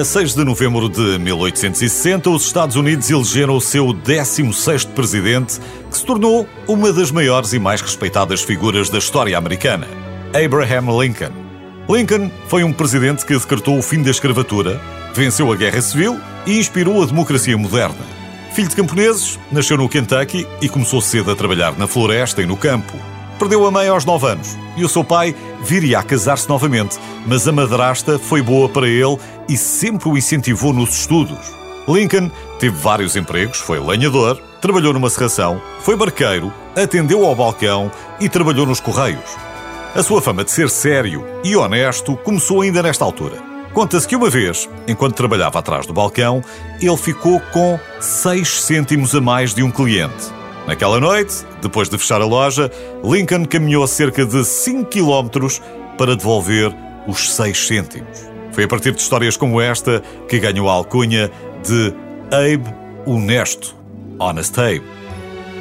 A 6 de novembro de 1860, os Estados Unidos elegeram o seu 16º presidente, que se tornou uma das maiores e mais respeitadas figuras da história americana, Abraham Lincoln. Lincoln foi um presidente que decretou o fim da escravatura, venceu a Guerra Civil e inspirou a democracia moderna. Filho de camponeses, nasceu no Kentucky e começou cedo a trabalhar na floresta e no campo. Perdeu a mãe aos 9 anos e o seu pai viria a casar-se novamente, mas a madrasta foi boa para ele e sempre o incentivou nos estudos. Lincoln teve vários empregos, foi lenhador, trabalhou numa serração, foi barqueiro, atendeu ao balcão e trabalhou nos correios. A sua fama de ser sério e honesto começou ainda nesta altura. Conta-se que uma vez, enquanto trabalhava atrás do balcão, ele ficou com 6 cêntimos a mais de um cliente. Naquela noite, depois de fechar a loja, Lincoln caminhou cerca de 5 quilómetros para devolver os 6 cêntimos. Foi a partir de histórias como esta que ganhou a alcunha de Abe Honesto, Honest Abe.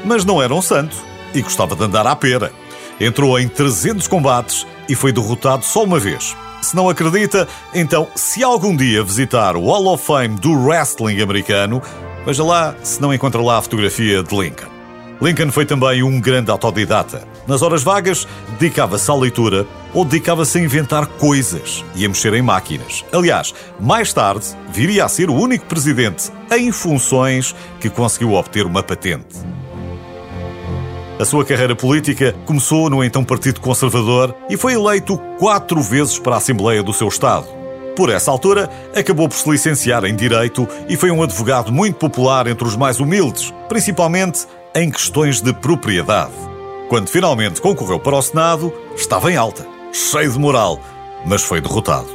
Mas não era um santo e gostava de andar à pera. Entrou em 300 combates e foi derrotado só uma vez. Se não acredita, então, se algum dia visitar o Hall of Fame do wrestling americano, veja lá se não encontra lá a fotografia de Lincoln. Lincoln foi também um grande autodidata. Nas horas vagas, dedicava-se à leitura ou dedicava-se a inventar coisas e a mexer em máquinas. Aliás, mais tarde, viria a ser o único presidente em funções que conseguiu obter uma patente. A sua carreira política começou no então Partido Conservador e foi eleito quatro vezes para a Assembleia do seu Estado. Por essa altura, acabou por se licenciar em Direito e foi um advogado muito popular entre os mais humildes, principalmente em questões de propriedade. Quando finalmente concorreu para o Senado, estava em alta, cheio de moral, mas foi derrotado.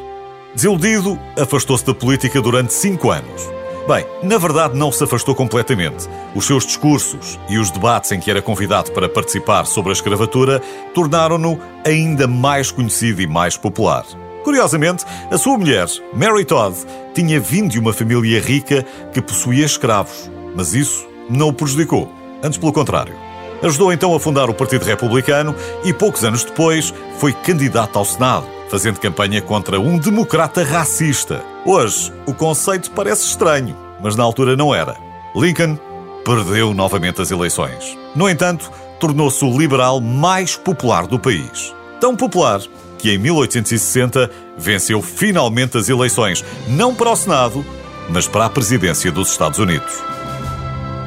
Desiludido, afastou-se da política durante cinco anos. Bem, na verdade não se afastou completamente. Os seus discursos e os debates em que era convidado para participar sobre a escravatura tornaram-no ainda mais conhecido e mais popular. Curiosamente, a sua mulher, Mary Todd, tinha vindo de uma família rica que possuía escravos, mas isso não o prejudicou. Antes, pelo contrário. Ajudou então a fundar o Partido Republicano e, poucos anos depois, foi candidato ao Senado, fazendo campanha contra um democrata racista. Hoje, o conceito parece estranho, mas na altura não era. Lincoln perdeu novamente as eleições. No entanto, tornou-se o liberal mais popular do país. Tão popular que em 1860 venceu finalmente as eleições, não para o Senado, mas para a presidência dos Estados Unidos.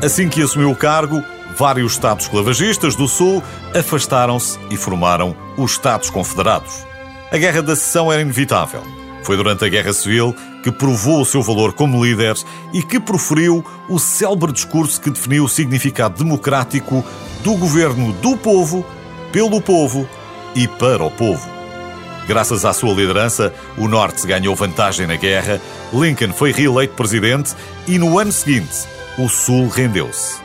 Assim que assumiu o cargo, vários Estados esclavagistas do Sul afastaram-se e formaram os Estados Confederados. A Guerra da Seção era inevitável. Foi durante a Guerra Civil que provou o seu valor como líder e que proferiu o célebre discurso que definiu o significado democrático do governo do povo, pelo povo e para o povo. Graças à sua liderança, o Norte ganhou vantagem na guerra, Lincoln foi reeleito presidente e no ano seguinte o Sul rendeu-se.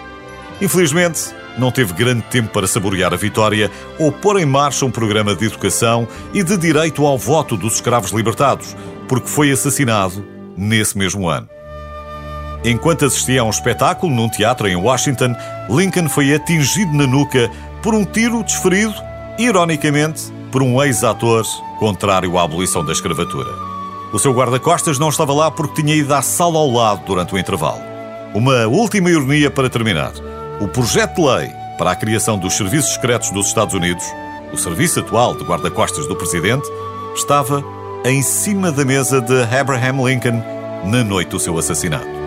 Infelizmente, não teve grande tempo para saborear a vitória ou pôr em marcha um programa de educação e de direito ao voto dos escravos libertados, porque foi assassinado nesse mesmo ano. Enquanto assistia a um espetáculo num teatro em Washington, Lincoln foi atingido na nuca por um tiro desferido, ironicamente, por um ex-ator contrário à abolição da escravatura. O seu guarda-costas não estava lá porque tinha ido à sala ao lado durante o intervalo. Uma última ironia para terminar. O projeto de lei para a criação dos serviços secretos dos Estados Unidos, o serviço atual de guarda-costas do presidente, estava em cima da mesa de Abraham Lincoln na noite do seu assassinato.